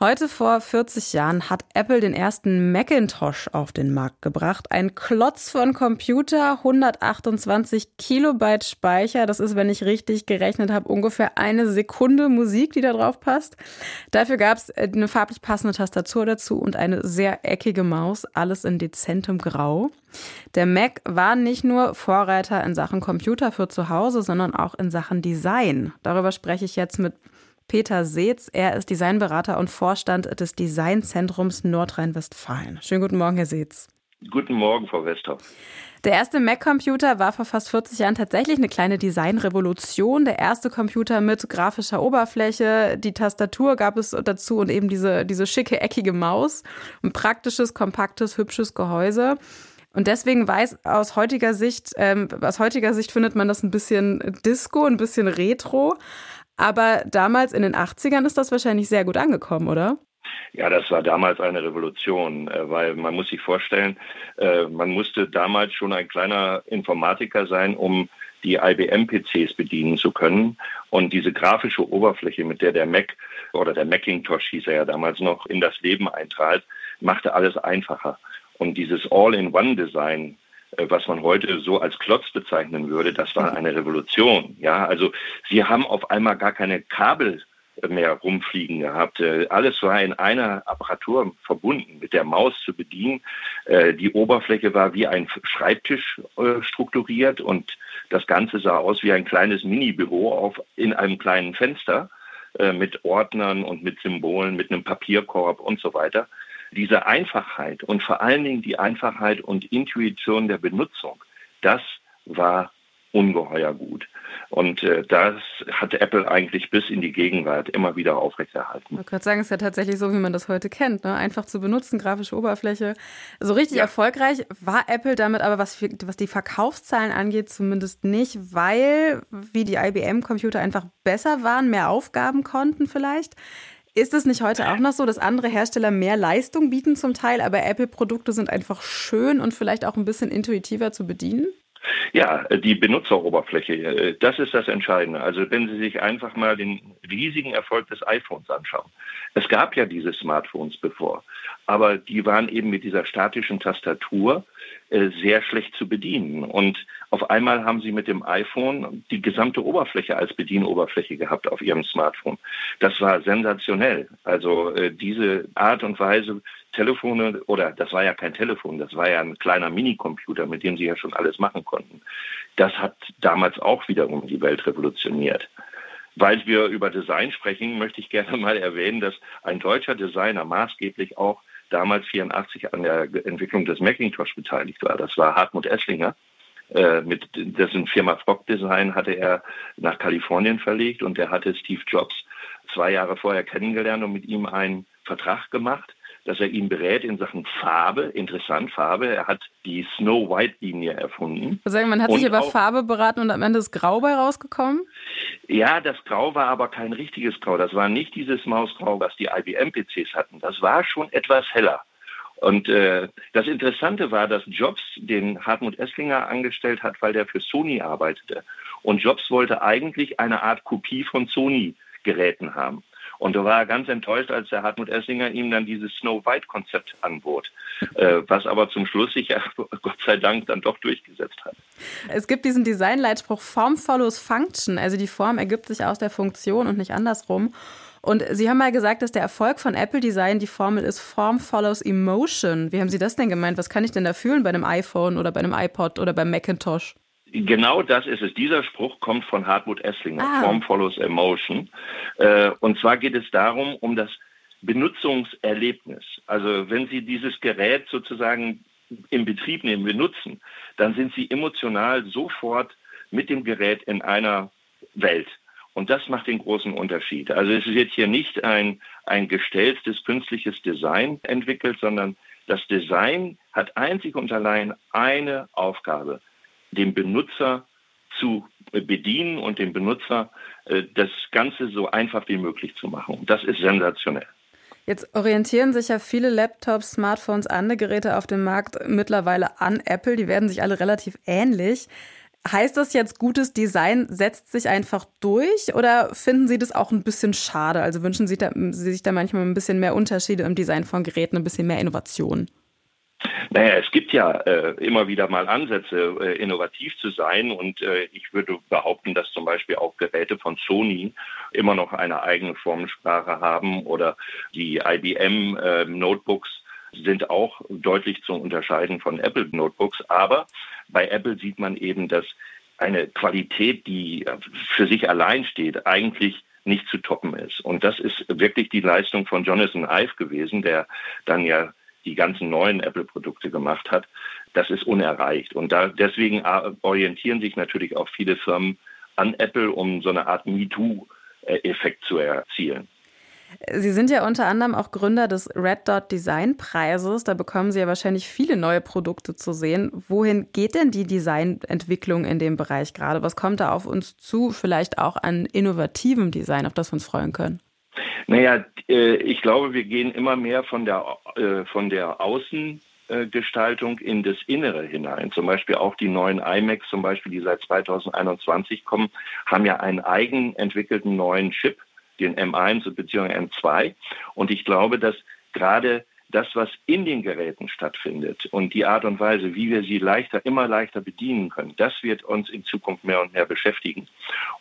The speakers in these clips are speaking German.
Heute vor 40 Jahren hat Apple den ersten Macintosh auf den Markt gebracht. Ein Klotz von Computer, 128 Kilobyte Speicher. Das ist, wenn ich richtig gerechnet habe, ungefähr eine Sekunde Musik, die da drauf passt. Dafür gab es eine farblich passende Tastatur dazu und eine sehr eckige Maus. Alles in dezentem Grau. Der Mac war nicht nur Vorreiter in Sachen Computer für zu Hause, sondern auch in Sachen Design. Darüber spreche ich jetzt mit Peter Seetz. Er ist Designberater und Vorstand des Designzentrums Nordrhein-Westfalen. Schönen guten Morgen, Herr Seetz. Guten Morgen, Frau Westhoff. Der erste Mac-Computer war vor fast 40 Jahren tatsächlich eine kleine Designrevolution. Der erste Computer mit grafischer Oberfläche, die Tastatur gab es dazu und eben diese, diese schicke, eckige Maus. Ein praktisches, kompaktes, hübsches Gehäuse. Und deswegen weiß aus heutiger Sicht, ähm, aus heutiger Sicht findet man das ein bisschen Disco, ein bisschen Retro. Aber damals in den 80ern ist das wahrscheinlich sehr gut angekommen, oder? Ja, das war damals eine Revolution, äh, weil man muss sich vorstellen, äh, man musste damals schon ein kleiner Informatiker sein, um die IBM-PCs bedienen zu können. Und diese grafische Oberfläche, mit der der Mac oder der Macintosh hieß er ja damals noch, in das Leben eintrat, machte alles einfacher. Und dieses All-in-One-Design, was man heute so als Klotz bezeichnen würde, das war eine Revolution. Ja, also sie haben auf einmal gar keine Kabel mehr rumfliegen gehabt. Äh, alles war in einer Apparatur verbunden, mit der Maus zu bedienen. Äh, die Oberfläche war wie ein Schreibtisch strukturiert und das Ganze sah aus wie ein kleines Minibüro auf, in einem kleinen Fenster mit Ordnern und mit Symbolen, mit einem Papierkorb und so weiter diese Einfachheit und vor allen Dingen die Einfachheit und Intuition der Benutzung, das war ungeheuer gut. Und äh, das hat Apple eigentlich bis in die Gegenwart immer wieder aufrechterhalten. Ich wollte gerade sagen, es ist ja tatsächlich so, wie man das heute kennt. Ne? Einfach zu benutzen, grafische Oberfläche. So richtig ja. erfolgreich war Apple damit aber, was, was die Verkaufszahlen angeht, zumindest nicht, weil, wie die IBM-Computer einfach besser waren, mehr Aufgaben konnten vielleicht. Ist es nicht heute auch noch so, dass andere Hersteller mehr Leistung bieten zum Teil, aber Apple-Produkte sind einfach schön und vielleicht auch ein bisschen intuitiver zu bedienen? Ja, die Benutzeroberfläche, äh, das ist das Entscheidende. Also wenn Sie sich einfach mal den riesigen Erfolg des iPhones anschauen. Es gab ja diese Smartphones bevor, aber die waren eben mit dieser statischen Tastatur äh, sehr schlecht zu bedienen. Und auf einmal haben sie mit dem iPhone die gesamte Oberfläche als Bedienoberfläche gehabt auf ihrem Smartphone. Das war sensationell. Also äh, diese Art und Weise, Telefone, oder das war ja kein Telefon, das war ja ein kleiner Minicomputer, mit dem sie ja schon alles machen konnten. Das hat damals auch wiederum die Welt revolutioniert. Weil wir über Design sprechen, möchte ich gerne mal erwähnen, dass ein deutscher Designer maßgeblich auch damals 84 an der Entwicklung des Macintosh beteiligt war. Das war Hartmut Esslinger. Äh, mit dessen Firma Frog Design hatte er nach Kalifornien verlegt und er hatte Steve Jobs zwei Jahre vorher kennengelernt und mit ihm einen Vertrag gemacht dass er ihn berät in Sachen Farbe. Interessant, Farbe. Er hat die Snow White-Linie erfunden. Sagen, man hat sich über Farbe beraten und am Ende ist Grau bei rausgekommen? Ja, das Grau war aber kein richtiges Grau. Das war nicht dieses Mausgrau, was die IBM-PCs hatten. Das war schon etwas heller. Und äh, das Interessante war, dass Jobs den Hartmut Esslinger angestellt hat, weil der für Sony arbeitete. Und Jobs wollte eigentlich eine Art Kopie von Sony-Geräten haben. Und da war er ganz enttäuscht, als der Hartmut Essinger ihm dann dieses Snow White-Konzept anbot, äh, was aber zum Schluss sich ja Gott sei Dank dann doch durchgesetzt hat. Es gibt diesen Designleitspruch Form follows Function, also die Form ergibt sich aus der Funktion und nicht andersrum. Und Sie haben mal gesagt, dass der Erfolg von Apple Design die Formel ist Form follows Emotion. Wie haben Sie das denn gemeint? Was kann ich denn da fühlen bei einem iPhone oder bei einem iPod oder beim Macintosh? Genau das ist es. Dieser Spruch kommt von Hartmut Esslinger, ah. Form follows Emotion. Äh, und zwar geht es darum, um das Benutzungserlebnis. Also wenn Sie dieses Gerät sozusagen in Betrieb nehmen, benutzen, dann sind Sie emotional sofort mit dem Gerät in einer Welt. Und das macht den großen Unterschied. Also es wird hier nicht ein, ein gestelltes künstliches Design entwickelt, sondern das Design hat einzig und allein eine Aufgabe, den Benutzer zu bedienen und dem Benutzer äh, das Ganze so einfach wie möglich zu machen. Das ist sensationell. Jetzt orientieren sich ja viele Laptops, Smartphones, andere Geräte auf dem Markt mittlerweile an Apple. Die werden sich alle relativ ähnlich. Heißt das jetzt, gutes Design setzt sich einfach durch oder finden Sie das auch ein bisschen schade? Also wünschen Sie, da, Sie sich da manchmal ein bisschen mehr Unterschiede im Design von Geräten, ein bisschen mehr Innovation? Naja, es gibt ja äh, immer wieder mal Ansätze, äh, innovativ zu sein. Und äh, ich würde behaupten, dass zum Beispiel auch Geräte von Sony immer noch eine eigene Formensprache haben oder die IBM äh, Notebooks sind auch deutlich zu unterscheiden von Apple Notebooks. Aber bei Apple sieht man eben, dass eine Qualität, die für sich allein steht, eigentlich nicht zu toppen ist. Und das ist wirklich die Leistung von Jonathan Ive gewesen, der dann ja die ganzen neuen Apple-Produkte gemacht hat, das ist unerreicht. Und da, deswegen orientieren sich natürlich auch viele Firmen an Apple, um so eine Art MeToo-Effekt zu erzielen. Sie sind ja unter anderem auch Gründer des Red Dot Design Preises. Da bekommen Sie ja wahrscheinlich viele neue Produkte zu sehen. Wohin geht denn die Designentwicklung in dem Bereich gerade? Was kommt da auf uns zu? Vielleicht auch an innovativem Design, auf das wir uns freuen können? Naja, äh, ich glaube, wir gehen immer mehr von der, äh, von der Außengestaltung in das Innere hinein. Zum Beispiel auch die neuen iMacs, zum Beispiel, die seit 2021 kommen, haben ja einen eigen entwickelten neuen Chip, den M1 bzw. M2. Und ich glaube, dass gerade das, was in den Geräten stattfindet und die Art und Weise, wie wir sie leichter, immer leichter bedienen können, das wird uns in Zukunft mehr und mehr beschäftigen.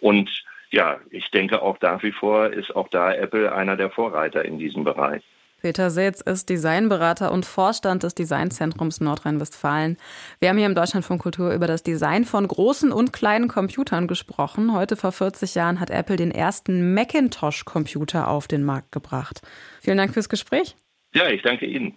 Und ja, ich denke auch nach wie vor ist auch da Apple einer der Vorreiter in diesem Bereich. Peter Seetz ist Designberater und Vorstand des Designzentrums Nordrhein-Westfalen. Wir haben hier im Deutschlandfunk Kultur über das Design von großen und kleinen Computern gesprochen. Heute vor 40 Jahren hat Apple den ersten Macintosh-Computer auf den Markt gebracht. Vielen Dank fürs Gespräch. Ja, ich danke Ihnen.